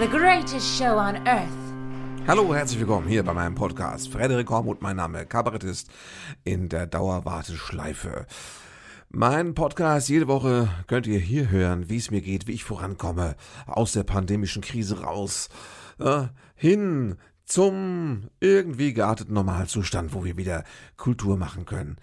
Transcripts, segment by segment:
the greatest show on earth. Hallo, herzlich willkommen hier bei meinem Podcast. Frederik Hormuth, mein Name, Kabarettist in der Dauerwarteschleife. Mein Podcast jede Woche könnt ihr hier hören, wie es mir geht, wie ich vorankomme, aus der pandemischen Krise raus, äh, hin zum irgendwie gearteten Normalzustand, wo wir wieder Kultur machen können.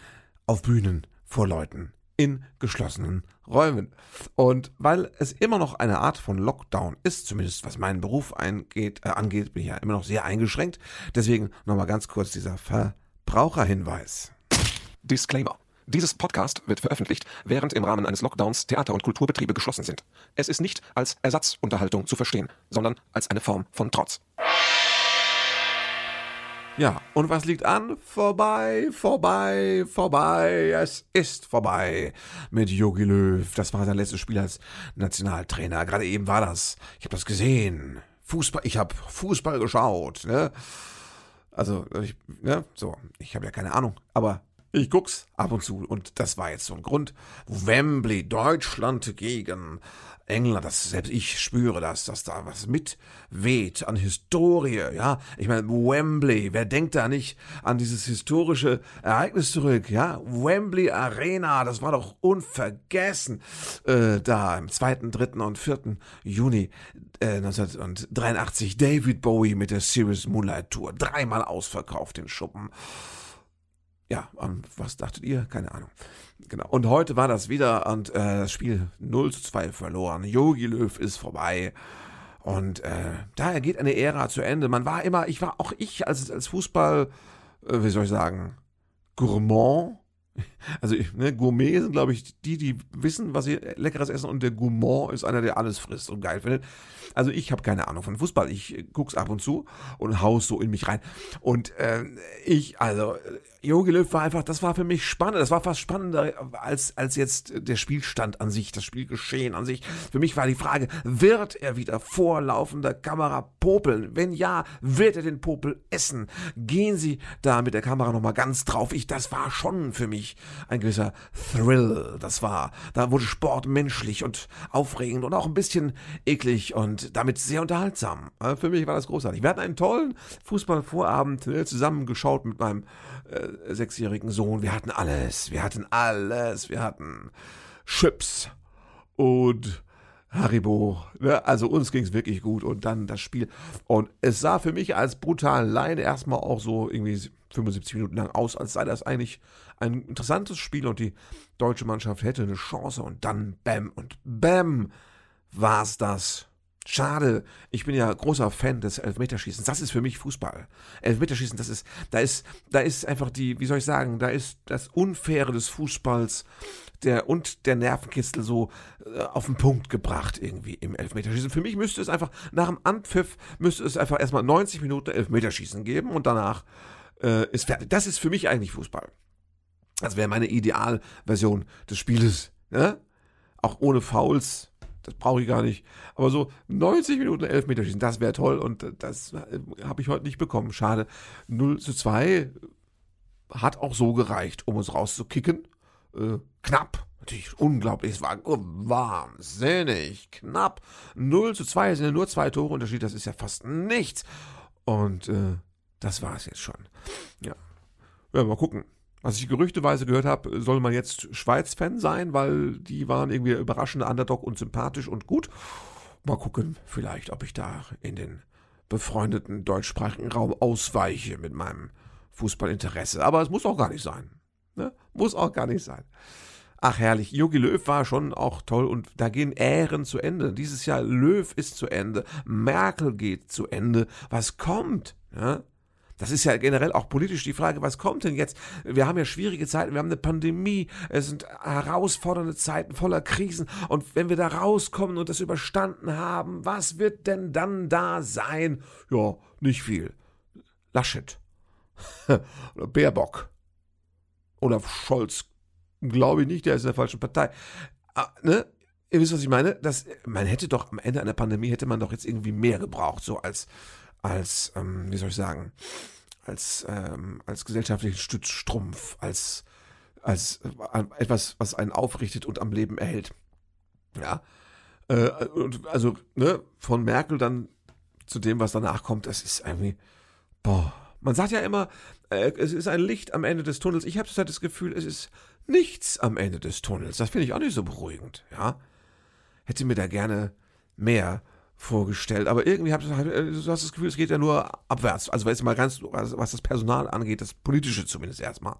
Auf Bühnen, vor Leuten, in geschlossenen Räumen. Und weil es immer noch eine Art von Lockdown ist, zumindest was meinen Beruf eingeht, äh, angeht, bin ich ja immer noch sehr eingeschränkt. Deswegen nochmal ganz kurz dieser Verbraucherhinweis. Disclaimer. Dieses Podcast wird veröffentlicht, während im Rahmen eines Lockdowns Theater- und Kulturbetriebe geschlossen sind. Es ist nicht als Ersatzunterhaltung zu verstehen, sondern als eine Form von Trotz. Ja, und was liegt an? Vorbei, vorbei, vorbei. Es ist vorbei mit Jogi Löw. Das war sein letztes Spiel als Nationaltrainer. Gerade eben war das. Ich habe das gesehen. Fußball, ich habe Fußball geschaut. Ne? Also, ich, ne, so, ich habe ja keine Ahnung, aber ich guck's ab und zu und das war jetzt so ein Grund. Wembley, Deutschland gegen England, das selbst ich spüre das, dass da was mitweht an Historie, ja. Ich meine, Wembley, wer denkt da nicht an dieses historische Ereignis zurück, ja? Wembley Arena, das war doch unvergessen, äh, da im 2., 3. und 4. Juni äh, 1983 David Bowie mit der Serious Moonlight Tour, dreimal ausverkauft den Schuppen ja, um, was dachtet ihr? Keine Ahnung. Genau. Und heute war das wieder und äh, das Spiel 0 zu 2 verloren. Yogi Löw ist vorbei. Und äh, daher geht eine Ära zu Ende. Man war immer, ich war auch ich als, als Fußball, äh, wie soll ich sagen, Gourmand. Also ne, Gourmet sind, glaube ich, die, die wissen, was sie leckeres essen und der Gourmand ist einer, der alles frisst und geil findet. Also ich habe keine Ahnung von Fußball. Ich guck's ab und zu und haus so in mich rein. Und äh, ich, also Jogi Löw war einfach, das war für mich spannend. Das war fast spannender als, als jetzt der Spielstand an sich, das Spielgeschehen an sich. Für mich war die Frage, wird er wieder vor laufender Kamera popeln? Wenn ja, wird er den Popel essen? Gehen Sie da mit der Kamera nochmal ganz drauf? Ich, das war schon für mich ein gewisser Thrill. Das war, da wurde Sport menschlich und aufregend und auch ein bisschen eklig und damit sehr unterhaltsam. Für mich war das großartig. Wir hatten einen tollen Fußballvorabend ne, zusammengeschaut mit meinem äh, sechsjährigen Sohn. Wir hatten alles. Wir hatten alles. Wir hatten Chips und Haribo. Ne? Also uns ging es wirklich gut. Und dann das Spiel. Und es sah für mich als brutalen Laien erstmal auch so irgendwie 75 Minuten lang aus, als sei das eigentlich ein interessantes Spiel und die deutsche Mannschaft hätte eine Chance. Und dann Bäm und Bäm war's das. Schade. Ich bin ja großer Fan des Elfmeterschießens. Das ist für mich Fußball. Elfmeterschießen, das ist, da ist, da ist einfach die, wie soll ich sagen, da ist das Unfaire des Fußballs der und der Nervenkitzel so äh, auf den Punkt gebracht irgendwie im Elfmeterschießen. Für mich müsste es einfach nach dem Anpfiff müsste es einfach erstmal 90 Minuten Elfmeterschießen geben und danach äh, ist fertig. Das ist für mich eigentlich Fußball. Das wäre meine Idealversion des Spieles. Ne? Auch ohne Fouls, das brauche ich gar nicht. Aber so 90 Minuten Elfmeterschießen, das wäre toll und das habe ich heute nicht bekommen. Schade. 0 zu 2 hat auch so gereicht, um uns rauszukicken. Äh, knapp. Natürlich unglaublich. Es war wahnsinnig knapp. 0 zu 2 sind ja nur zwei Tore Unterschied. Das ist ja fast nichts. Und äh, das war es jetzt schon. Ja. ja, mal gucken. Was ich gerüchteweise gehört habe, soll man jetzt Schweiz-Fan sein, weil die waren irgendwie überraschend Underdog und sympathisch und gut. Mal gucken, vielleicht, ob ich da in den befreundeten deutschsprachigen Raum ausweiche mit meinem Fußballinteresse. Aber es muss auch gar nicht sein. Ne? Muss auch gar nicht sein. Ach herrlich, Jogi Löw war schon auch toll und da gehen Ähren zu Ende. Dieses Jahr Löw ist zu Ende, Merkel geht zu Ende. Was kommt? Ja? Das ist ja generell auch politisch die Frage, was kommt denn jetzt? Wir haben ja schwierige Zeiten, wir haben eine Pandemie, es sind herausfordernde Zeiten voller Krisen und wenn wir da rauskommen und das überstanden haben, was wird denn dann da sein? Ja, nicht viel. Laschet. Oder Baerbock. Oder Scholz. Glaube ich nicht, der ist in der falschen Partei. Ah, ne? Ihr wisst, was ich meine? Das, man hätte doch am Ende einer Pandemie hätte man doch jetzt irgendwie mehr gebraucht, so als als, ähm, wie soll ich sagen, als, ähm, als gesellschaftlichen Stützstrumpf, als, als äh, etwas, was einen aufrichtet und am Leben erhält. Ja. Äh, also, ne, von Merkel dann zu dem, was danach kommt, das ist irgendwie, boah. Man sagt ja immer, äh, es ist ein Licht am Ende des Tunnels. Ich habe zurzeit das Gefühl, es ist nichts am Ende des Tunnels. Das finde ich auch nicht so beruhigend, ja. Hätte mir da gerne mehr vorgestellt. Aber irgendwie hab, äh, du hast das Gefühl, es geht ja nur abwärts. Also jetzt mal ganz, was das Personal angeht, das Politische zumindest erstmal.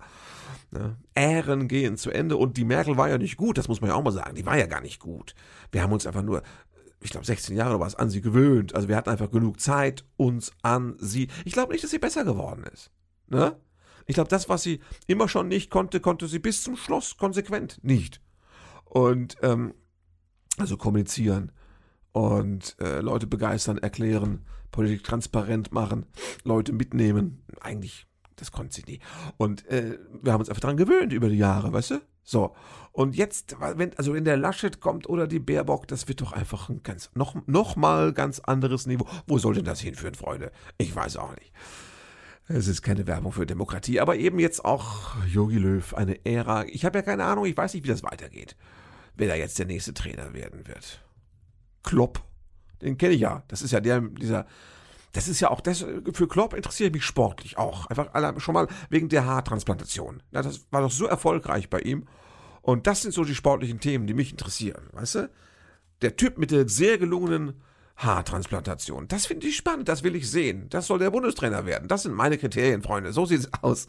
Ne? Ähren gehen zu Ende und die Merkel war ja nicht gut, das muss man ja auch mal sagen. Die war ja gar nicht gut. Wir haben uns einfach nur, ich glaube 16 Jahre oder was, an sie gewöhnt. Also wir hatten einfach genug Zeit uns an sie. Ich glaube nicht, dass sie besser geworden ist. Ne? Ich glaube, das, was sie immer schon nicht konnte, konnte sie bis zum Schluss konsequent nicht. Und ähm, also kommunizieren und äh, Leute begeistern, erklären, Politik transparent machen, Leute mitnehmen. Eigentlich, das konnte sie nie. Und äh, wir haben uns einfach daran gewöhnt über die Jahre, weißt du? So. Und jetzt, wenn, also wenn der Laschet kommt oder die Baerbock, das wird doch einfach ein ganz, noch, noch mal ganz anderes Niveau. Wo soll denn das hinführen, Freunde? Ich weiß auch nicht. Es ist keine Werbung für Demokratie, aber eben jetzt auch Yogi Löw, eine Ära. Ich habe ja keine Ahnung, ich weiß nicht, wie das weitergeht. Wer da jetzt der nächste Trainer werden wird. Klopp. Den kenne ich ja. Das ist ja der, dieser, das ist ja auch, das, für Klopp interessiert mich sportlich auch. Einfach schon mal wegen der Haartransplantation. Ja, das war doch so erfolgreich bei ihm. Und das sind so die sportlichen Themen, die mich interessieren, weißt du? Der Typ mit der sehr gelungenen Haartransplantation. Das finde ich spannend, das will ich sehen. Das soll der Bundestrainer werden. Das sind meine Kriterien, Freunde. So sieht es aus.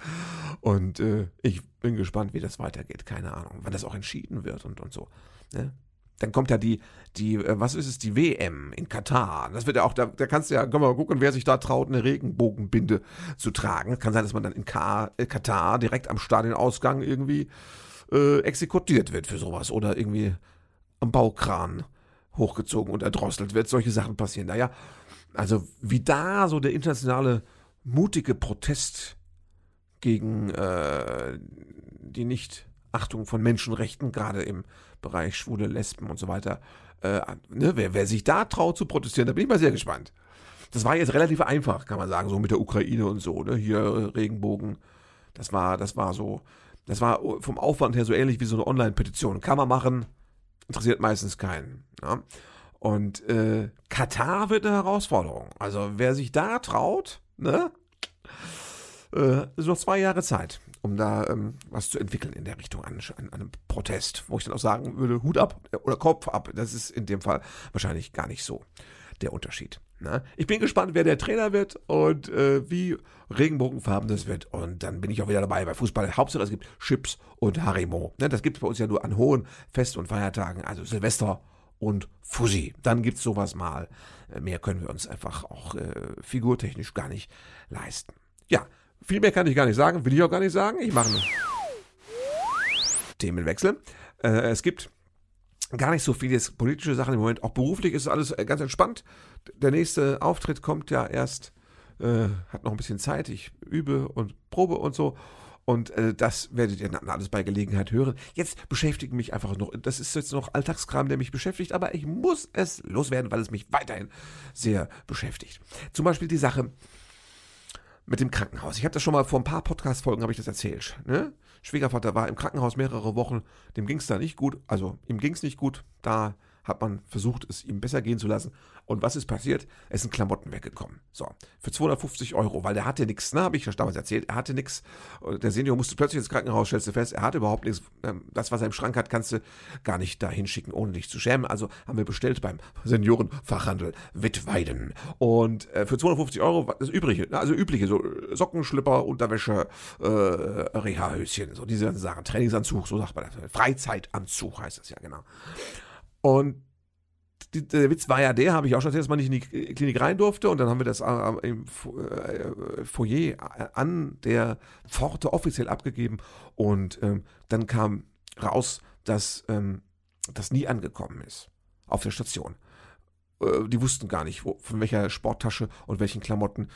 Und äh, ich bin gespannt, wie das weitergeht. Keine Ahnung, wann das auch entschieden wird und, und so. Ne? Dann kommt ja die, die, äh, was ist es, die WM in Katar. Das wird ja auch, da, da kannst du ja, können wir mal gucken, wer sich da traut, eine Regenbogenbinde zu tragen. Kann sein, dass man dann in Ka äh, Katar direkt am Stadionausgang irgendwie äh, exekutiert wird für sowas oder irgendwie am Baukran hochgezogen und erdrosselt wird. Solche Sachen passieren. Naja, also wie da so der internationale mutige Protest gegen äh, die Nichtachtung von Menschenrechten, gerade im Bereich Schwule, Lesben und so weiter. Äh, ne, wer, wer sich da traut zu protestieren, da bin ich mal sehr gespannt. Das war jetzt relativ einfach, kann man sagen, so mit der Ukraine und so, ne? Hier äh, Regenbogen. Das war, das war so, das war vom Aufwand her so ähnlich wie so eine Online-Petition. Kann man machen, interessiert meistens keinen. Ja? Und äh, Katar wird eine Herausforderung. Also wer sich da traut, ne? Äh, ist noch zwei Jahre Zeit um da ähm, was zu entwickeln in der Richtung an, an, einem Protest, wo ich dann auch sagen würde, Hut ab oder Kopf ab. Das ist in dem Fall wahrscheinlich gar nicht so der Unterschied. Ne? Ich bin gespannt, wer der Trainer wird und äh, wie regenbogenfarben das wird. Und dann bin ich auch wieder dabei bei Fußball. Hauptsache es gibt Chips und Harimo. Ne? Das gibt es bei uns ja nur an hohen Fest- und Feiertagen, also Silvester und Fussi. Dann gibt es sowas mal. Äh, mehr können wir uns einfach auch äh, figurtechnisch gar nicht leisten. Ja, viel mehr kann ich gar nicht sagen, will ich auch gar nicht sagen. Ich mache einen Themenwechsel. Äh, es gibt gar nicht so viele politische Sachen im Moment. Auch beruflich ist alles äh, ganz entspannt. Der nächste Auftritt kommt ja erst, äh, hat noch ein bisschen Zeit. Ich übe und probe und so. Und äh, das werdet ihr dann alles bei Gelegenheit hören. Jetzt beschäftigt mich einfach noch, das ist jetzt noch Alltagskram, der mich beschäftigt, aber ich muss es loswerden, weil es mich weiterhin sehr beschäftigt. Zum Beispiel die Sache, mit dem Krankenhaus. Ich habe das schon mal vor ein paar Podcast-Folgen habe ich das erzählt. Ne? Schwiegervater war im Krankenhaus mehrere Wochen, dem ging es da nicht gut, also ihm ging es nicht gut, da hat man versucht, es ihm besser gehen zu lassen. Und was ist passiert? Es sind Klamotten weggekommen. So, für 250 Euro, weil der hatte nichts, ne, habe ich ja damals erzählt, er hatte nichts. Der Senior musste plötzlich ins Krankenhaus, stellst du fest, er hatte überhaupt nichts. Ähm, das, was er im Schrank hat, kannst du gar nicht da hinschicken, ohne dich zu schämen. Also haben wir bestellt beim Seniorenfachhandel Wittweiden. Und äh, für 250 Euro das Übrige, ne, also übliche, so Socken, Schlipper, Unterwäsche, äh, Reha-Höschen, so diese ganzen Sachen. Trainingsanzug, so sagt man das. Freizeitanzug heißt das ja, genau. Und der Witz war ja der, habe ich auch schon erzählt, dass man nicht in die Klinik rein durfte und dann haben wir das äh, im äh, Foyer an der Pforte offiziell abgegeben und ähm, dann kam raus, dass ähm, das nie angekommen ist auf der Station. Äh, die wussten gar nicht, wo, von welcher Sporttasche und welchen Klamotten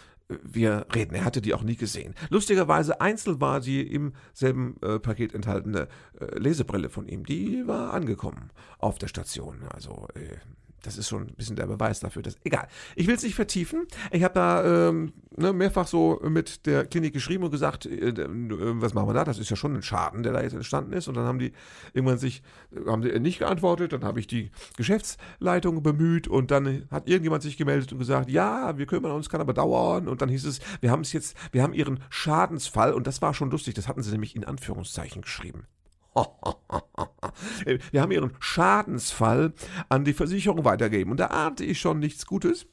wir reden. Er hatte die auch nie gesehen. Lustigerweise einzeln war die im selben äh, Paket enthaltene äh, Lesebrille von ihm. Die war angekommen auf der Station. Also äh, das ist schon ein bisschen der Beweis dafür. Dass, egal. Ich will es nicht vertiefen. Ich habe da ähm, ne, mehrfach so mit der Klinik geschrieben und gesagt, äh, äh, was machen wir da? Das ist ja schon ein Schaden, der da jetzt entstanden ist. Und dann haben die irgendwann sich, haben die nicht geantwortet. Dann habe ich die Geschäftsleitung bemüht und dann hat irgendjemand sich gemeldet und gesagt, ja, wir kümmern uns, kann aber dauern. Und dann hieß es, wir haben es jetzt, wir haben ihren Schadensfall und das war schon lustig. Das hatten sie nämlich in Anführungszeichen geschrieben. Wir haben ihren Schadensfall an die Versicherung weitergegeben. Und da ahnte ich schon nichts Gutes.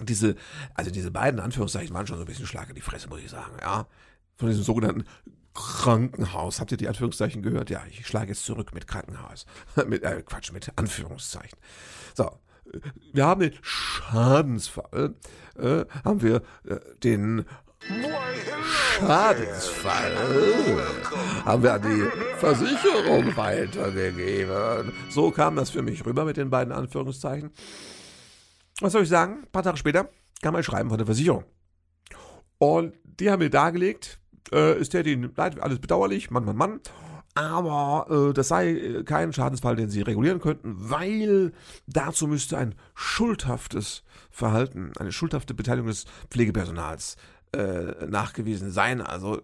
Diese, also diese beiden Anführungszeichen waren schon so ein bisschen Schlag in die Fresse, muss ich sagen, ja. Von diesem sogenannten Krankenhaus. Habt ihr die Anführungszeichen gehört? Ja, ich schlage jetzt zurück mit Krankenhaus. mit, äh, Quatsch, mit Anführungszeichen. So. Wir haben den Schadensfall, äh, haben wir äh, den Schadensfall haben wir an die Versicherung weitergegeben. So kam das für mich rüber mit den beiden Anführungszeichen. Was soll ich sagen? Ein paar Tage später kam ein Schreiben von der Versicherung. Und die haben mir dargelegt, äh, ist der die leid, alles bedauerlich, Mann, Mann, Mann. Aber äh, das sei kein Schadensfall, den sie regulieren könnten, weil dazu müsste ein schuldhaftes Verhalten, eine schuldhafte Beteiligung des Pflegepersonals äh, nachgewiesen sein. Also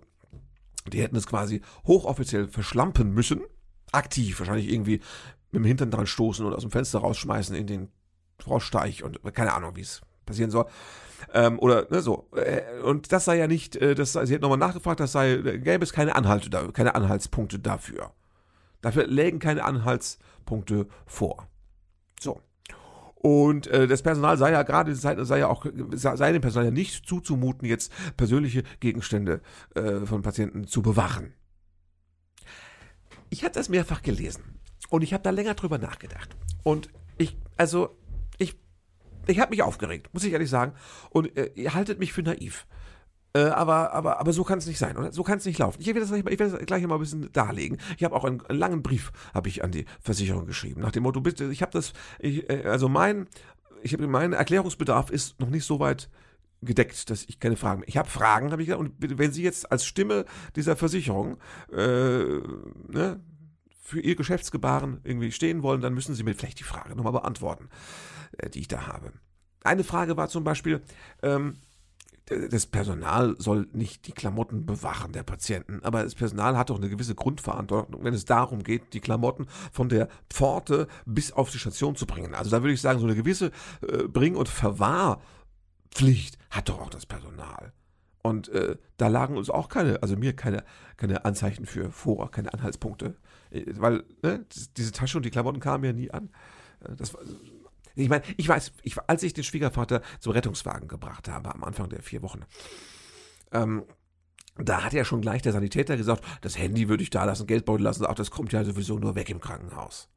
die hätten es quasi hochoffiziell verschlampen müssen. Aktiv, wahrscheinlich irgendwie mit dem Hintern dran stoßen oder aus dem Fenster rausschmeißen in den Froschteich und keine Ahnung, wie es passieren soll. Ähm, oder ne, so. Äh, und das sei ja nicht, äh, das, sie hätten nochmal nachgefragt, das sei, gäbe es keine Anhalte, keine Anhaltspunkte dafür. Dafür lägen keine Anhaltspunkte vor. So. Und äh, das Personal sei ja gerade, sei, ja auch, sei dem Personal ja nicht zuzumuten, jetzt persönliche Gegenstände äh, von Patienten zu bewachen. Ich habe das mehrfach gelesen und ich habe da länger drüber nachgedacht. Und ich, also, ich, ich habe mich aufgeregt, muss ich ehrlich sagen. Und äh, ihr haltet mich für naiv. Äh, aber, aber, aber so kann es nicht sein, oder? So kann es nicht laufen. Ich werde das, ich das gleich mal ein bisschen darlegen. Ich habe auch einen, einen, langen Brief habe ich an die Versicherung geschrieben, nach dem Motto, bitte, ich habe das, ich, äh, also mein, ich habe mein Erklärungsbedarf ist noch nicht so weit gedeckt, dass ich keine Fragen mehr. Ich habe Fragen, habe ich gesagt, und wenn Sie jetzt als Stimme dieser Versicherung äh, ne, für Ihr Geschäftsgebaren irgendwie stehen wollen, dann müssen Sie mir vielleicht die Frage nochmal beantworten, äh, die ich da habe. Eine Frage war zum Beispiel, ähm, das Personal soll nicht die Klamotten bewachen der Patienten, aber das Personal hat doch eine gewisse Grundverantwortung, wenn es darum geht, die Klamotten von der Pforte bis auf die Station zu bringen. Also da würde ich sagen, so eine gewisse äh, Bring- und Verwahrpflicht hat doch auch das Personal. Und äh, da lagen uns auch keine, also mir keine, keine Anzeichen für vor, keine Anhaltspunkte. Äh, weil ne, diese Tasche und die Klamotten kamen ja nie an. Äh, das war ich meine, ich weiß, ich, als ich den Schwiegervater zum Rettungswagen gebracht habe, am Anfang der vier Wochen, ähm, da hat ja schon gleich der Sanitäter gesagt, das Handy würde ich da lassen, Geldbeutel lassen, auch das kommt ja sowieso nur weg im Krankenhaus.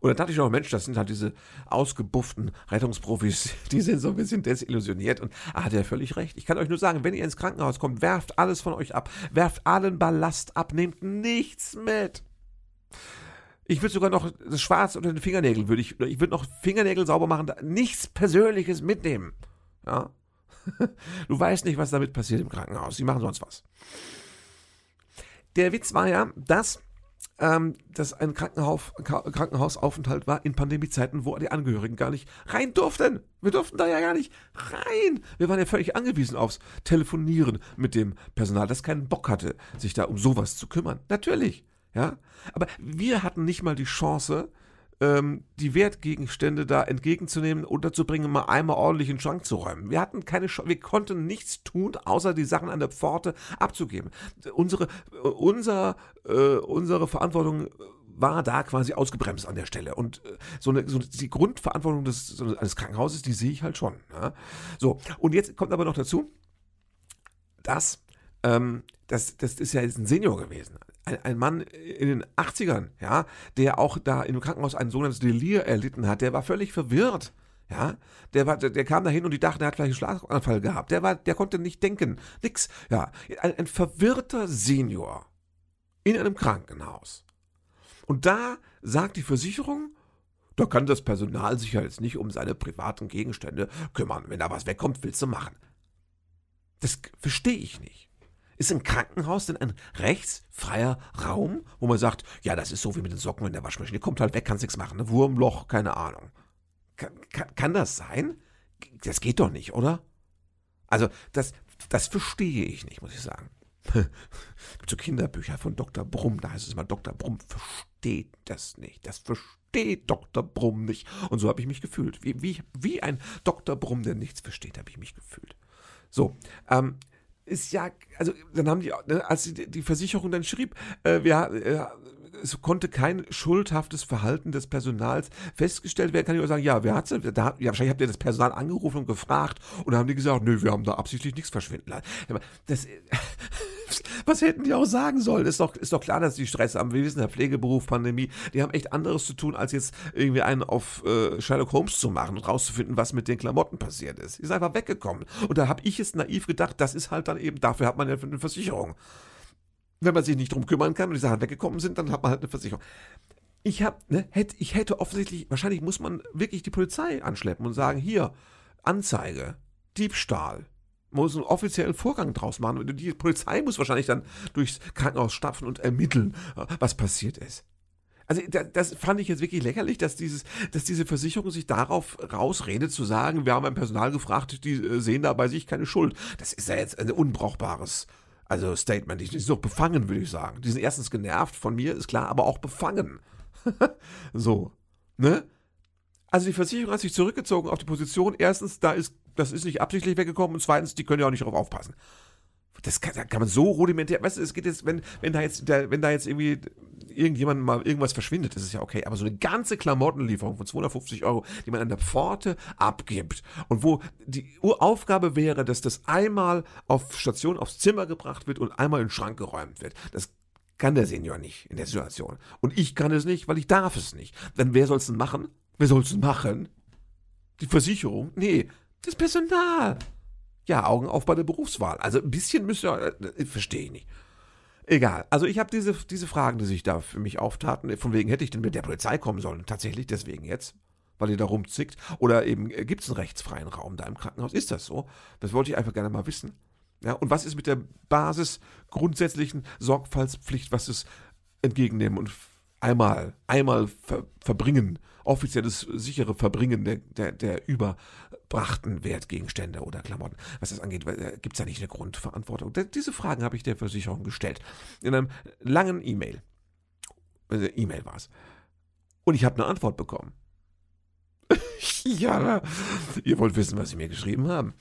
Und dann dachte ich noch, Mensch, das sind halt diese ausgebufften Rettungsprofis, die sind so ein bisschen desillusioniert. Und er hat ja völlig recht. Ich kann euch nur sagen, wenn ihr ins Krankenhaus kommt, werft alles von euch ab. Werft allen Ballast ab, nehmt nichts mit. Ich würde sogar noch das Schwarz unter den Fingernägeln würde ich, ich würde noch Fingernägel sauber machen, nichts Persönliches mitnehmen. Ja. Du weißt nicht, was damit passiert im Krankenhaus. Die machen sonst was. Der Witz war ja, dass ähm, das ein Krankenhaus, Krankenhausaufenthalt war in Pandemiezeiten, wo die Angehörigen gar nicht rein durften. Wir durften da ja gar nicht rein. Wir waren ja völlig angewiesen aufs Telefonieren mit dem Personal, das keinen Bock hatte, sich da um sowas zu kümmern. Natürlich. Ja, aber wir hatten nicht mal die Chance, ähm, die Wertgegenstände da entgegenzunehmen, unterzubringen, mal einmal ordentlich in den Schrank zu räumen. Wir hatten keine Chance, wir konnten nichts tun, außer die Sachen an der Pforte abzugeben. Unsere, äh, unser, äh, unsere Verantwortung war da quasi ausgebremst an der Stelle. Und äh, so, eine, so die Grundverantwortung des, so eines Krankenhauses, die sehe ich halt schon. Ja? So, und jetzt kommt aber noch dazu, dass ähm, das, das ist ja jetzt ein Senior gewesen ein, ein, Mann in den 80ern, ja, der auch da im Krankenhaus ein sogenanntes Delir erlitten hat, der war völlig verwirrt. Ja, der war, der, der kam da hin und die dachten, er hat vielleicht einen Schlaganfall gehabt. Der war, der konnte nicht denken. Nix. Ja, ein, ein verwirrter Senior in einem Krankenhaus. Und da sagt die Versicherung, da kann das Personal sich ja jetzt nicht um seine privaten Gegenstände kümmern. Wenn da was wegkommt, willst du machen. Das verstehe ich nicht. Ist ein Krankenhaus denn ein rechtsfreier Raum, wo man sagt, ja, das ist so wie mit den Socken in der Waschmaschine, kommt halt weg, kannst nichts machen, ne? Wurmloch, keine Ahnung. Kann, kann, kann das sein? Das geht doch nicht, oder? Also, das, das verstehe ich nicht, muss ich sagen. Gibt so Kinderbücher von Dr. Brumm, da heißt es immer, Dr. Brumm versteht das nicht. Das versteht Dr. Brumm nicht. Und so habe ich mich gefühlt. Wie, wie, wie ein Dr. Brumm, der nichts versteht, habe ich mich gefühlt. So, ähm, ist ja, also dann haben die, ne, als die, die Versicherung dann schrieb, äh, wir, äh, es konnte kein schuldhaftes Verhalten des Personals festgestellt werden, kann ich auch sagen, ja, wer hat's denn? Da, ja, wahrscheinlich habt ihr das Personal angerufen und gefragt und dann haben die gesagt, nö, wir haben da absichtlich nichts verschwinden lassen. Das, was hätten die auch sagen sollen? Ist doch, ist doch klar, dass die Stress haben. Wir wissen, der Pflegeberuf, Pandemie, die haben echt anderes zu tun, als jetzt irgendwie einen auf äh, Sherlock Holmes zu machen und rauszufinden, was mit den Klamotten passiert ist. Die ist einfach weggekommen. Und da habe ich jetzt naiv gedacht, das ist halt dann eben, dafür hat man ja eine Versicherung. Wenn man sich nicht drum kümmern kann und die Sachen weggekommen sind, dann hat man halt eine Versicherung. Ich hab, ne, hätte, ich hätte offensichtlich, wahrscheinlich muss man wirklich die Polizei anschleppen und sagen, hier, Anzeige, Diebstahl, man muss einen offiziellen Vorgang draus machen. Die Polizei muss wahrscheinlich dann durchs Krankenhaus stapfen und ermitteln, was passiert ist. Also das fand ich jetzt wirklich lächerlich, dass dieses, dass diese Versicherung sich darauf rausredet zu sagen, wir haben ein Personal gefragt, die äh, sehen da bei sich keine Schuld. Das ist ja jetzt ein unbrauchbares also Statement. Die sind doch befangen, würde ich sagen. Die sind erstens genervt von mir, ist klar, aber auch befangen. so, ne? Also die Versicherung hat sich zurückgezogen auf die Position. Erstens, da ist das ist nicht absichtlich weggekommen und zweitens, die können ja auch nicht darauf aufpassen. Das kann, kann man so rudimentär, weißt du, es geht jetzt, wenn, wenn da jetzt, der, wenn da jetzt irgendwie irgendjemand mal irgendwas verschwindet, das ist ja okay, aber so eine ganze Klamottenlieferung von 250 Euro, die man an der Pforte abgibt und wo die Aufgabe wäre, dass das einmal auf Station aufs Zimmer gebracht wird und einmal in den Schrank geräumt wird, das kann der Senior nicht in der Situation. Und ich kann es nicht, weil ich darf es nicht. Dann wer soll es denn machen? Wer soll es machen? Die Versicherung? Nee, das Personal. Ja, Augen auf bei der Berufswahl. Also ein bisschen müsst ihr, äh, verstehe ich nicht. Egal. Also ich habe diese, diese Fragen, die sich da für mich auftaten, von wegen hätte ich denn mit der Polizei kommen sollen. Tatsächlich deswegen jetzt, weil ihr da rumzickt. Oder eben äh, gibt es einen rechtsfreien Raum da im Krankenhaus? Ist das so? Das wollte ich einfach gerne mal wissen. Ja, und was ist mit der Basis grundsätzlichen Sorgfaltspflicht, was es entgegennehmen und einmal, einmal ver verbringen, offizielles sichere Verbringen der, der, der überbrachten Wertgegenstände oder Klamotten. Was das angeht, äh, gibt es da nicht eine Grundverantwortung? Diese Fragen habe ich der Versicherung gestellt. In einem langen E-Mail. Also E-Mail war es. Und ich habe eine Antwort bekommen. ja, ihr wollt wissen, was sie mir geschrieben haben.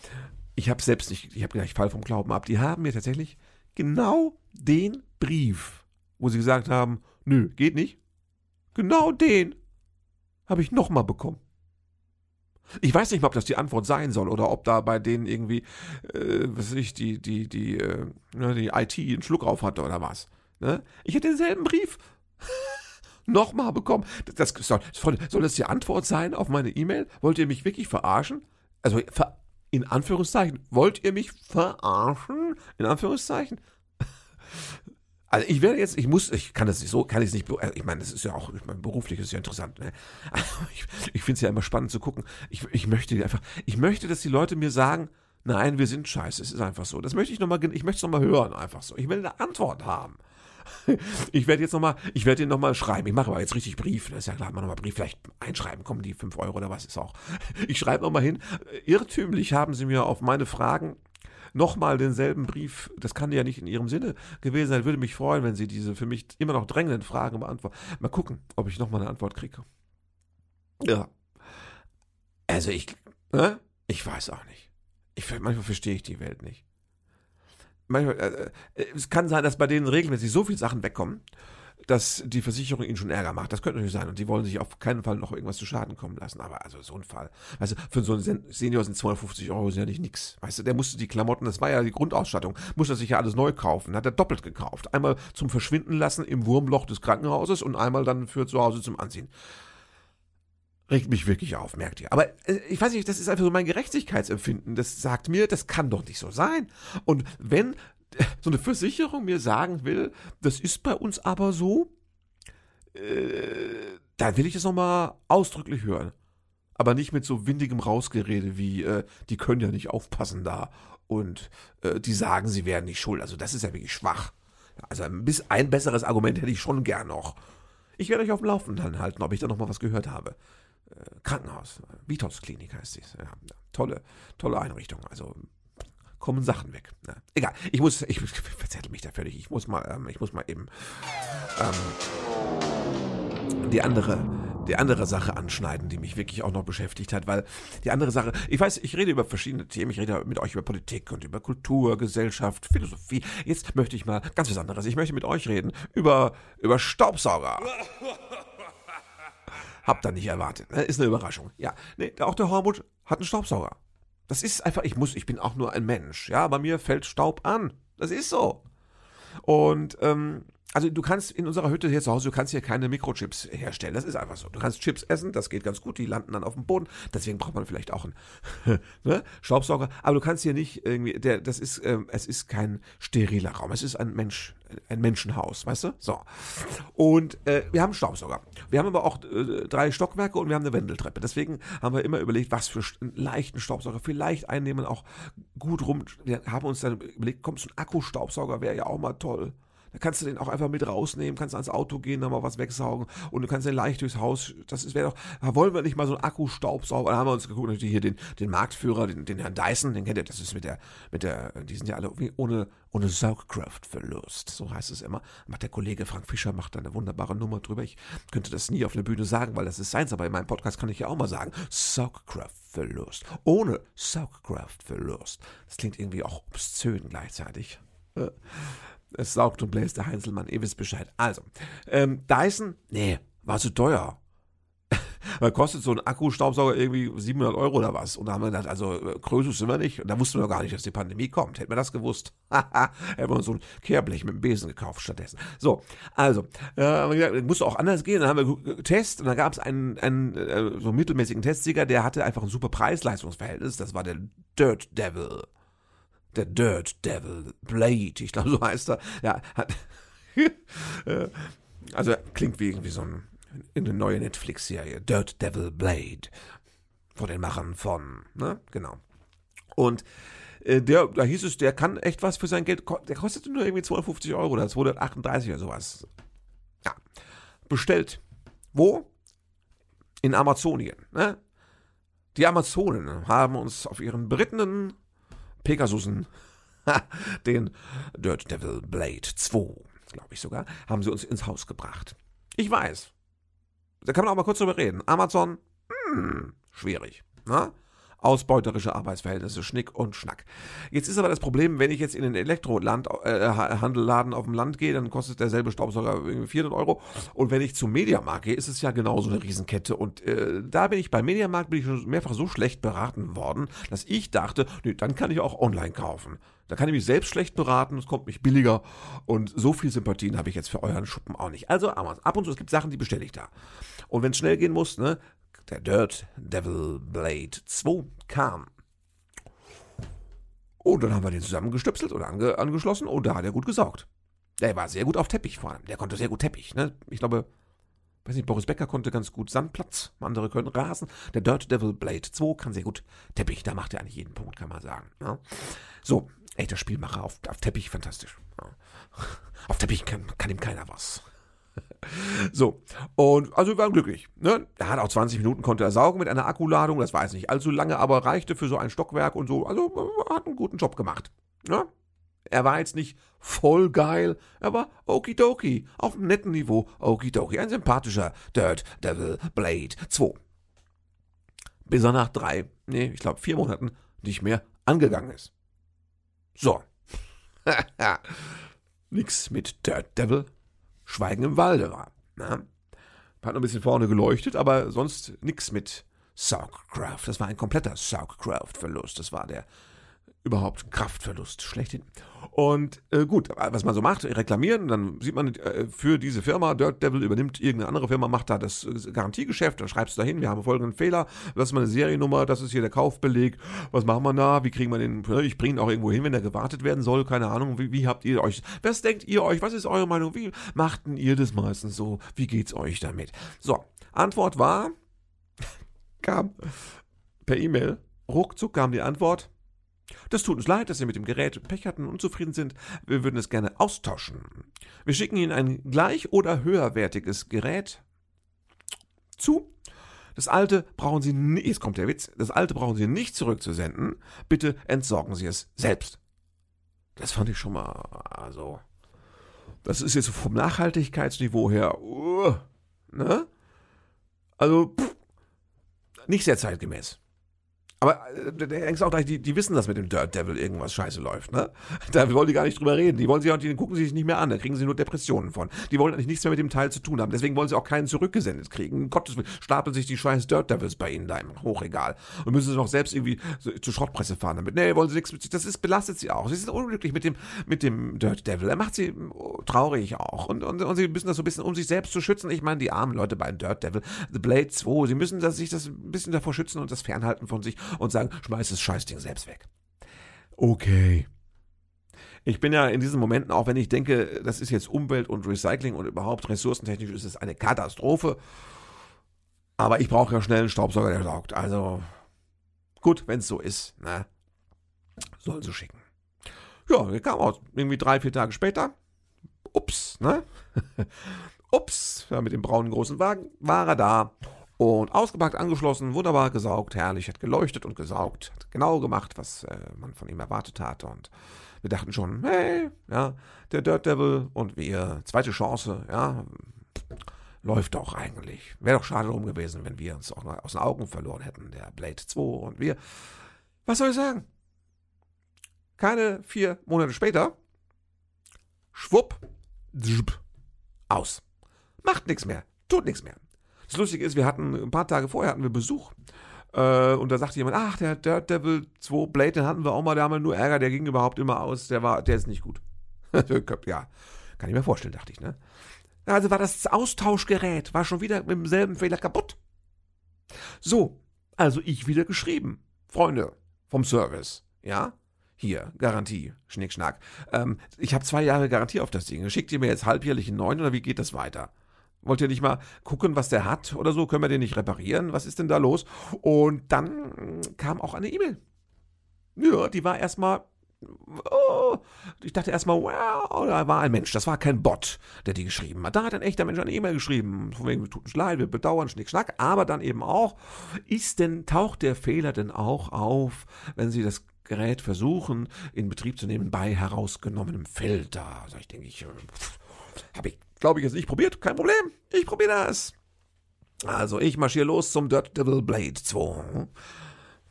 Ich habe selbst nicht, ich habe gedacht, ich fall vom Glauben ab. Die haben mir tatsächlich genau den Brief, wo sie gesagt haben, Nö, geht nicht. Genau den habe ich nochmal bekommen. Ich weiß nicht mal, ob das die Antwort sein soll oder ob da bei denen irgendwie, äh, was weiß ich, die, die, die, äh, ne, die IT einen Schluck auf hatte oder was. Ne? Ich hätte denselben Brief nochmal bekommen. Das, das soll, soll das die Antwort sein auf meine E-Mail? Wollt ihr mich wirklich verarschen? Also, in Anführungszeichen, wollt ihr mich verarschen? In Anführungszeichen? Also ich werde jetzt, ich muss, ich kann das nicht so, kann ich es nicht, äh, ich meine, das ist ja auch, ich meine, beruflich ist ja interessant. Ne? Also ich ich finde es ja immer spannend zu gucken. Ich, ich möchte einfach, ich möchte, dass die Leute mir sagen, nein, wir sind scheiße, es ist einfach so. Das möchte ich nochmal, ich möchte es nochmal hören, einfach so. Ich will eine Antwort haben. Ich werde jetzt nochmal, ich werde den nochmal schreiben. Ich mache aber jetzt richtig Brief. Das ne? ist ja klar, mal nochmal Brief vielleicht einschreiben. Kommen die 5 Euro oder was ist auch. Ich schreibe nochmal hin. Irrtümlich haben sie mir auf meine Fragen nochmal denselben Brief, das kann ja nicht in Ihrem Sinne gewesen sein, würde mich freuen, wenn Sie diese für mich immer noch drängenden Fragen beantworten. Mal gucken, ob ich nochmal eine Antwort kriege. Ja. Also ich, ne? Ich weiß auch nicht. Ich, manchmal verstehe ich die Welt nicht. Manchmal, äh, äh es kann sein, dass bei denen regelmäßig so viele Sachen wegkommen, dass die Versicherung ihnen schon Ärger macht. Das könnte natürlich sein. Und die wollen sich auf keinen Fall noch irgendwas zu Schaden kommen lassen. Aber also so ein Fall. Du, für so einen Senior sind 250 Euro sind ja nicht nix. Weißt du, der musste die Klamotten, das war ja die Grundausstattung, musste sich ja alles neu kaufen. Hat er doppelt gekauft. Einmal zum Verschwinden lassen im Wurmloch des Krankenhauses und einmal dann für zu Hause zum Anziehen regt mich wirklich auf, merkt ihr. Aber äh, ich weiß nicht, das ist einfach so mein Gerechtigkeitsempfinden. Das sagt mir, das kann doch nicht so sein. Und wenn so eine Versicherung mir sagen will, das ist bei uns aber so, äh, da will ich es nochmal ausdrücklich hören. Aber nicht mit so windigem Rausgerede wie, äh, die können ja nicht aufpassen da und äh, die sagen, sie wären nicht schuld. Also das ist ja wirklich schwach. Also ein, bisschen, ein besseres Argument hätte ich schon gern noch. Ich werde euch auf dem Laufenden halten, ob ich da nochmal was gehört habe. äh, Krankenhaus. Vitos Klinik heißt sie. Ja, tolle, tolle Einrichtung. Also kommen Sachen weg. Ja, egal, ich muss, ich verzettel mich da völlig. Ich muss mal, ähm, ich muss mal eben ähm, die andere die andere Sache anschneiden, die mich wirklich auch noch beschäftigt hat, weil die andere Sache, ich weiß, ich rede über verschiedene Themen, ich rede mit euch über Politik und über Kultur, Gesellschaft, Philosophie. Jetzt möchte ich mal ganz was anderes. Ich möchte mit euch reden über, über Staubsauger. Habt ihr nicht erwartet. Ne? Ist eine Überraschung. Ja, nee, auch der Hormut hat einen Staubsauger. Das ist einfach, ich muss, ich bin auch nur ein Mensch. Ja, bei mir fällt Staub an. Das ist so. Und ähm, also du kannst in unserer Hütte hier zu Hause, du kannst hier keine Mikrochips herstellen. Das ist einfach so. Du kannst Chips essen, das geht ganz gut, die landen dann auf dem Boden. Deswegen braucht man vielleicht auch einen ne? Staubsauger. Aber du kannst hier nicht irgendwie, der, das ist, ähm, es ist kein steriler Raum. Es ist ein Mensch, ein Menschenhaus, weißt du? So. Und äh, wir haben Staubsauger. Wir haben aber auch äh, drei Stockwerke und wir haben eine Wendeltreppe. Deswegen haben wir immer überlegt, was für einen leichten Staubsauger vielleicht einnehmen, auch gut rum. Wir haben uns dann überlegt, kommt so ein Akkustaubsauger, wäre ja auch mal toll. Da kannst du den auch einfach mit rausnehmen, kannst ans Auto gehen, da mal was wegsaugen und du kannst den leicht durchs Haus. Das wäre doch, da wollen wir nicht mal so einen Akkustaubsauger. Da haben wir uns geguckt, natürlich hier den, den Marktführer, den, den Herrn Dyson, den kennt ihr, das ist mit der, mit der, die sind ja alle ohne, ohne Saugkraftverlust, so heißt es immer. Macht der Kollege Frank Fischer, macht da eine wunderbare Nummer drüber. Ich könnte das nie auf der Bühne sagen, weil das ist seins, aber in meinem Podcast kann ich ja auch mal sagen, Saugkraftverlust. Ohne Saugkraftverlust. Das klingt irgendwie auch obszön gleichzeitig. Äh. Es saugt und bläst der Heinzelmann, ihr wisst Bescheid. Also, ähm, Dyson, nee, war zu teuer. Weil kostet so ein Akkustaubsauger irgendwie 700 Euro oder was. Und da haben wir gedacht, also äh, Krösus sind wir nicht. Und da wussten wir gar nicht, dass die Pandemie kommt. Hätten wir das gewusst. Hätten wir uns so ein Kehrblech mit dem Besen gekauft stattdessen. So, also, äh, haben wir gesagt, musste auch anders gehen. Dann haben wir getestet und dann gab es einen, einen äh, so mittelmäßigen Testsieger, der hatte einfach ein super Preis-Leistungsverhältnis. Das war der Dirt Devil der Dirt Devil Blade, ich glaube, so heißt er. Ja, hat, äh, also klingt wie irgendwie so ein, eine neue Netflix-Serie, Dirt Devil Blade, von den Machern von, ne, genau. Und äh, der, da hieß es, der kann echt was für sein Geld, der kostete nur irgendwie 250 Euro oder 238 oder sowas. Ja, bestellt. Wo? In Amazonien, ne? Die Amazonen haben uns auf ihren berittenen Pegasusen, den Dirt Devil Blade 2, glaube ich sogar, haben sie uns ins Haus gebracht. Ich weiß. Da kann man auch mal kurz drüber reden. Amazon, hm, schwierig. Na? Ausbeuterische Arbeitsverhältnisse, Schnick und Schnack. Jetzt ist aber das Problem, wenn ich jetzt in den Elektrohandelladen äh, auf dem Land gehe, dann kostet derselbe Staubsauger 400 Euro. Und wenn ich zum Mediamarkt gehe, ist es ja genauso eine Riesenkette. Und äh, da bin ich beim Mediamarkt bin ich schon mehrfach so schlecht beraten worden, dass ich dachte, nee, dann kann ich auch online kaufen. Da kann ich mich selbst schlecht beraten, es kommt mich billiger und so viel Sympathien habe ich jetzt für euren Schuppen auch nicht. Also ab und zu, es gibt Sachen, die bestelle ich da. Und wenn es schnell gehen muss, ne, der Dirt Devil Blade 2 kam. Und dann haben wir den zusammengestöpselt oder ange angeschlossen und da hat er gut gesaugt. Der war sehr gut auf Teppich vor allem. Der konnte sehr gut Teppich. Ne? Ich glaube, weiß nicht, Boris Becker konnte ganz gut Sandplatz, andere können Rasen. Der Dirt Devil Blade 2 kann sehr gut Teppich. Da macht er eigentlich jeden Punkt, kann man sagen. Ne? So, echter Spielmacher auf, auf Teppich, fantastisch. Ja. Auf Teppich kann, kann ihm keiner was. So, und also wir waren glücklich. Ne? Er hat auch 20 Minuten konnte er saugen mit einer Akkuladung, das war jetzt nicht allzu lange, aber reichte für so ein Stockwerk und so. Also hat einen guten Job gemacht. Ne? Er war jetzt nicht voll geil, er war okidoki, auf einem netten Niveau okidoki. Ein sympathischer Dirt Devil Blade 2. Bis er nach drei, nee, ich glaube vier Monaten nicht mehr angegangen ist. So. Nix mit Dirt Devil Schweigen im Walde war. Na? Hat noch ein bisschen vorne geleuchtet, aber sonst nichts mit Saugcraft. Das war ein kompletter Saugcraft-Verlust. Das war der überhaupt Kraftverlust schlechthin. Und äh, gut, was man so macht, reklamieren, dann sieht man äh, für diese Firma, Dirt Devil übernimmt irgendeine andere Firma, macht da das äh, Garantiegeschäft, dann schreibst du dahin, wir haben folgenden Fehler, das ist meine Seriennummer, das ist hier der Kaufbeleg, was machen wir da, wie kriegen wir den, ich bringe ihn auch irgendwo hin, wenn der gewartet werden soll, keine Ahnung, wie, wie habt ihr euch, was denkt ihr euch, was ist eure Meinung, wie machten ihr das meistens so, wie geht's euch damit? So, Antwort war, kam per E-Mail, ruckzuck kam die Antwort, das tut uns leid, dass Sie mit dem Gerät Pech hatten und unzufrieden sind. Wir würden es gerne austauschen. Wir schicken Ihnen ein gleich- oder höherwertiges Gerät zu. Das alte brauchen Sie nicht, jetzt kommt der Witz, das alte brauchen Sie nicht zurückzusenden. Bitte entsorgen Sie es selbst. Das fand ich schon mal, also, das ist jetzt vom Nachhaltigkeitsniveau her, uh, ne? Also, pff, nicht sehr zeitgemäß. Aber äh, denkst auch gleich, die, die wissen, dass mit dem Dirt Devil irgendwas scheiße läuft, ne? Da wollen die gar nicht drüber reden. Die wollen sie auch, die gucken sie sich nicht mehr an, da kriegen sie nur Depressionen von. Die wollen eigentlich nichts mehr mit dem Teil zu tun haben. Deswegen wollen sie auch keinen zurückgesendet kriegen. Gottes Willen, stapeln sich die scheiß Dirt Devils bei ihnen da im Hochregal. Und müssen sie noch selbst irgendwie so zur Schrottpresse fahren damit. Nee, wollen sie nichts mit sich. Das ist, belastet sie auch. Sie sind unglücklich mit dem, mit dem Dirt Devil. Er macht sie oh, traurig auch. Und, und, und sie müssen das so ein bisschen, um sich selbst zu schützen. Ich meine, die armen Leute beim Dirt Devil, The Blade 2, sie müssen das, sich das ein bisschen davor schützen und das fernhalten von sich und sagen, schmeiß das Scheißding selbst weg. Okay. Ich bin ja in diesen Momenten, auch wenn ich denke, das ist jetzt Umwelt und Recycling und überhaupt ressourcentechnisch ist es eine Katastrophe. Aber ich brauche ja schnell einen Staubsauger, der saugt. Also gut, wenn es so ist, ne? Sollen sie schicken. Ja, der kam aus. Irgendwie drei, vier Tage später. Ups, ne? Ups, ja, mit dem braunen großen Wagen war er da. Und ausgepackt, angeschlossen, wunderbar gesaugt, herrlich, hat geleuchtet und gesaugt, hat genau gemacht, was äh, man von ihm erwartet hat. Und wir dachten schon, hey, ja, der Dirt Devil und wir, zweite Chance, ja, läuft doch eigentlich. Wäre doch schade drum gewesen, wenn wir uns auch noch aus den Augen verloren hätten, der Blade 2 und wir. Was soll ich sagen? Keine vier Monate später, schwupp, aus. Macht nichts mehr, tut nichts mehr. Das Lustige ist, wir hatten ein paar Tage vorher hatten wir Besuch. Äh, und da sagte jemand, ach, der Dirt Devil 2 Blade, den hatten wir auch mal, da haben wir nur Ärger, der ging überhaupt immer aus, der war, der ist nicht gut. ja, kann ich mir vorstellen, dachte ich, ne? Also war das Austauschgerät, war schon wieder mit demselben Fehler kaputt. So, also ich wieder geschrieben. Freunde vom Service, ja? Hier, Garantie, Schnickschnack. Ähm, ich habe zwei Jahre Garantie auf das Ding. Schickt ihr mir jetzt halbjährlich einen neuen oder wie geht das weiter? Wollt ihr nicht mal gucken, was der hat oder so? Können wir den nicht reparieren? Was ist denn da los? Und dann kam auch eine E-Mail. Ja, die war erstmal. Oh, ich dachte erstmal, wow, da war ein Mensch. Das war kein Bot, der die geschrieben hat. Da hat ein echter Mensch eine E-Mail geschrieben. Von wegen, tut uns leid, wir bedauern, Schnick, Schnack. Aber dann eben auch, ist denn, taucht der Fehler denn auch auf, wenn Sie das Gerät versuchen, in Betrieb zu nehmen bei herausgenommenem Filter? Also ich denke, ich habe ich Glaube ich jetzt nicht probiert, kein Problem. Ich probiere das. Also ich marschiere los zum Dirt Devil Blade 2.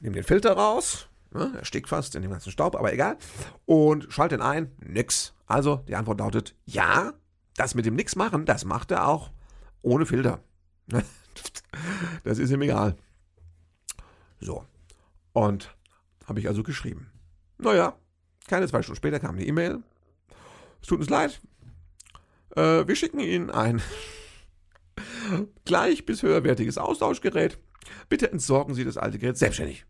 Nehme den Filter raus. Ne, er stickt fast in dem ganzen Staub, aber egal. Und schalte ihn ein. Nix. Also die Antwort lautet ja. Das mit dem Nix machen, das macht er auch ohne Filter. Das ist ihm egal. So. Und habe ich also geschrieben. Naja, keine zwei Stunden später kam eine E-Mail. Es tut uns leid, äh, wir schicken Ihnen ein gleich bis höherwertiges Austauschgerät. Bitte entsorgen Sie das alte Gerät selbstständig.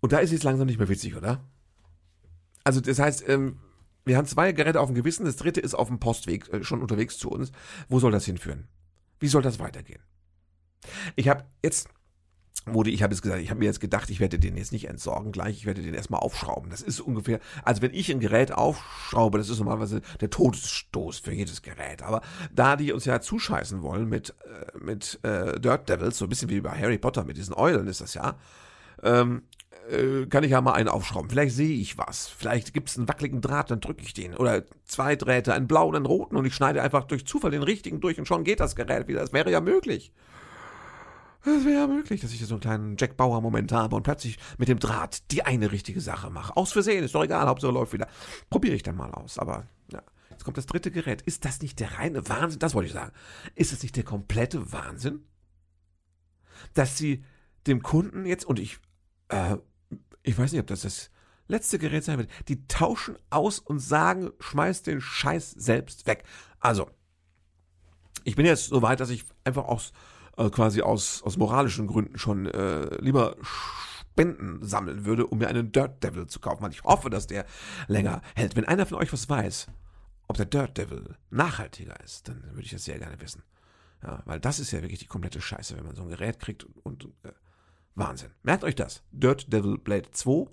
Und da ist es langsam nicht mehr witzig, oder? Also das heißt, ähm, wir haben zwei Geräte auf dem Gewissen, das dritte ist auf dem Postweg äh, schon unterwegs zu uns. Wo soll das hinführen? Wie soll das weitergehen? Ich habe jetzt wurde, ich habe es gesagt, ich habe mir jetzt gedacht, ich werde den jetzt nicht entsorgen gleich, ich werde den erstmal aufschrauben. Das ist ungefähr, also wenn ich ein Gerät aufschraube, das ist normalerweise der Todesstoß für jedes Gerät. Aber da die uns ja zuscheißen wollen mit, äh, mit äh, Dirt Devils, so ein bisschen wie bei Harry Potter mit diesen Eulen ist das ja, ähm, äh, kann ich ja mal einen aufschrauben. Vielleicht sehe ich was. Vielleicht gibt es einen wackeligen Draht, dann drücke ich den. Oder zwei Drähte, einen blauen, einen roten und ich schneide einfach durch Zufall den richtigen durch und schon geht das Gerät wieder. Das wäre ja möglich. Es wäre ja möglich, dass ich so einen kleinen Jack Bauer-Moment habe und plötzlich mit dem Draht die eine richtige Sache mache. Aus Versehen, ist doch egal, Hauptsache läuft wieder. Probiere ich dann mal aus. Aber ja, jetzt kommt das dritte Gerät. Ist das nicht der reine Wahnsinn? Das wollte ich sagen. Ist das nicht der komplette Wahnsinn? Dass sie dem Kunden jetzt, und ich, äh, ich weiß nicht, ob das das letzte Gerät sein wird, die tauschen aus und sagen, schmeiß den Scheiß selbst weg. Also, ich bin jetzt so weit, dass ich einfach aus äh, quasi aus, aus moralischen Gründen schon äh, lieber Spenden sammeln würde, um mir einen Dirt Devil zu kaufen, weil ich hoffe, dass der länger hält. Wenn einer von euch was weiß, ob der Dirt Devil nachhaltiger ist, dann würde ich das sehr gerne wissen. Ja, weil das ist ja wirklich die komplette Scheiße, wenn man so ein Gerät kriegt und, und äh, Wahnsinn. Merkt euch das. Dirt Devil Blade 2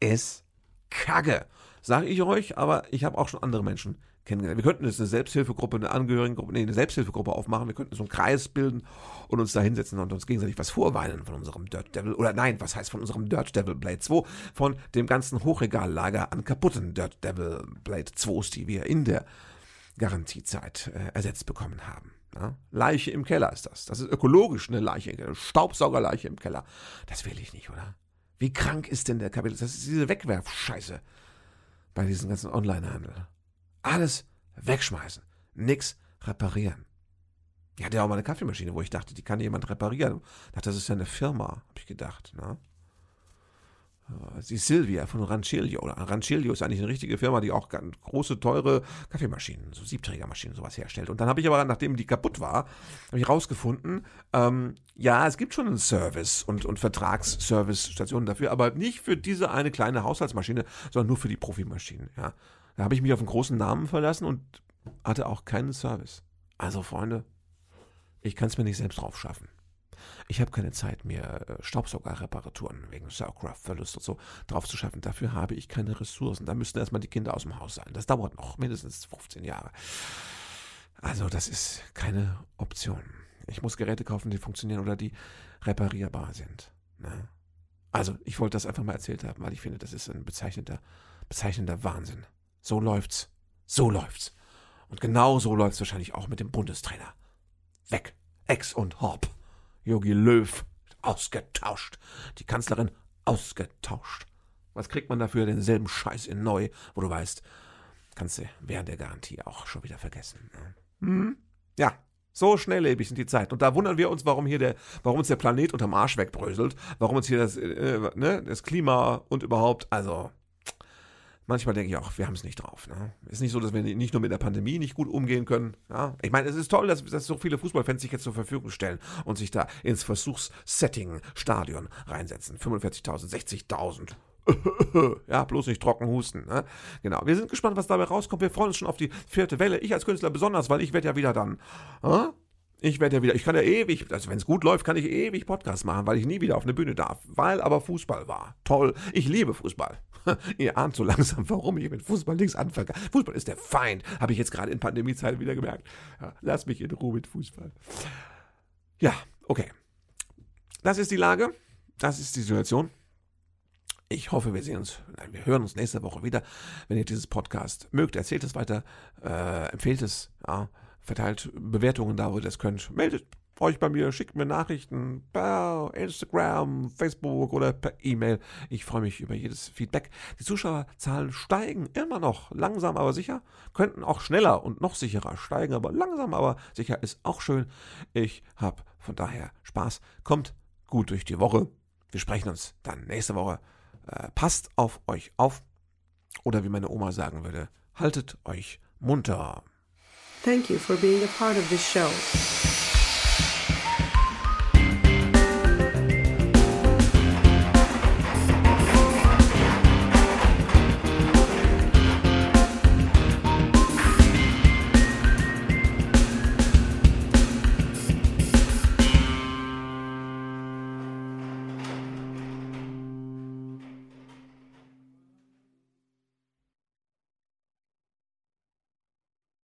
ist Kacke. Sage ich euch, aber ich habe auch schon andere Menschen kennengelernt. Wir könnten jetzt eine Selbsthilfegruppe, eine Angehörigengruppe, nee, eine Selbsthilfegruppe aufmachen. Wir könnten so einen Kreis bilden und uns da hinsetzen und uns gegenseitig was vorweinen von unserem Dirt Devil. Oder nein, was heißt von unserem Dirt Devil Blade 2? Von dem ganzen Hochregallager an kaputten Dirt Devil Blade 2s, die wir in der Garantiezeit äh, ersetzt bekommen haben. Ja? Leiche im Keller ist das. Das ist ökologisch eine Leiche, eine Staubsaugerleiche im Keller. Das will ich nicht, oder? Wie krank ist denn der Kapitalismus? Das ist diese Wegwerfscheiße bei diesem ganzen Onlinehandel. Alles wegschmeißen, nix reparieren. Ich hatte ja auch mal eine Kaffeemaschine, wo ich dachte, die kann jemand reparieren. Ich dachte, das ist ja eine Firma, habe ich gedacht. Ne? Ist Silvia von Rancilio. Rancilio ist eigentlich eine richtige Firma, die auch ganz große, teure Kaffeemaschinen, so Siebträgermaschinen, sowas herstellt. Und dann habe ich aber, nachdem die kaputt war, habe ich rausgefunden, ähm, ja, es gibt schon einen Service und, und Vertragsservice-Stationen dafür, aber nicht für diese eine kleine Haushaltsmaschine, sondern nur für die Profimaschinen. Ja. Da habe ich mich auf einen großen Namen verlassen und hatte auch keinen Service. Also, Freunde, ich kann es mir nicht selbst drauf schaffen. Ich habe keine Zeit, mir äh, Staubsaugerreparaturen wegen Sauerkraftverlust und so drauf zu schaffen. Dafür habe ich keine Ressourcen. Da müssten erstmal die Kinder aus dem Haus sein. Das dauert noch mindestens 15 Jahre. Also, das ist keine Option. Ich muss Geräte kaufen, die funktionieren oder die reparierbar sind. Ne? Also, ich wollte das einfach mal erzählt haben, weil ich finde, das ist ein bezeichnender, bezeichnender Wahnsinn. So läuft's. So läuft's. Und genau so läuft's wahrscheinlich auch mit dem Bundestrainer. Weg. Ex und Hop. Jogi Löw ausgetauscht. Die Kanzlerin ausgetauscht. Was kriegt man dafür? Denselben Scheiß in neu, wo du weißt, kannst du während der Garantie auch schon wieder vergessen. Ne? Hm? Ja, so schnelllebig sind die Zeiten. Und da wundern wir uns, warum hier der, warum uns der Planet unterm Arsch wegbröselt, warum uns hier das, äh, ne, das Klima und überhaupt, also manchmal denke ich auch, wir haben es nicht drauf. Ne? Ist nicht so, dass wir nicht nur mit der Pandemie nicht gut umgehen können. Ja? Ich meine, es ist toll, dass, dass so viele Fußballfans sich jetzt zur Verfügung stellen und sich da ins Versuchssetting Stadion reinsetzen. 45.000, 60.000. ja, bloß nicht trocken husten. Ne? Genau. Wir sind gespannt, was dabei rauskommt. Wir freuen uns schon auf die vierte Welle. Ich als Künstler besonders, weil ich werde ja wieder dann. Äh? Ich werde ja wieder, ich kann ja ewig, also wenn es gut läuft, kann ich ewig Podcast machen, weil ich nie wieder auf eine Bühne darf. Weil aber Fußball war. Toll. Ich liebe Fußball. Ihr ahnt so langsam, warum ich mit Fußball nichts anfange. Fußball ist der Feind, habe ich jetzt gerade in Pandemiezeiten wieder gemerkt. Ja, lass mich in Ruhe mit Fußball. Ja, okay. Das ist die Lage. Das ist die Situation. Ich hoffe, wir sehen uns, nein, wir hören uns nächste Woche wieder. Wenn ihr dieses Podcast mögt, erzählt es weiter, äh, empfehlt es, ja, verteilt Bewertungen da, wo ihr das könnt. Meldet euch bei mir, schickt mir Nachrichten per Instagram, Facebook oder per E-Mail. Ich freue mich über jedes Feedback. Die Zuschauerzahlen steigen immer noch, langsam aber sicher, könnten auch schneller und noch sicherer steigen, aber langsam aber sicher ist auch schön. Ich habe von daher Spaß. Kommt gut durch die Woche. Wir sprechen uns dann nächste Woche. Äh, passt auf euch auf. Oder wie meine Oma sagen würde, haltet euch munter. Thank you for being a part of this show.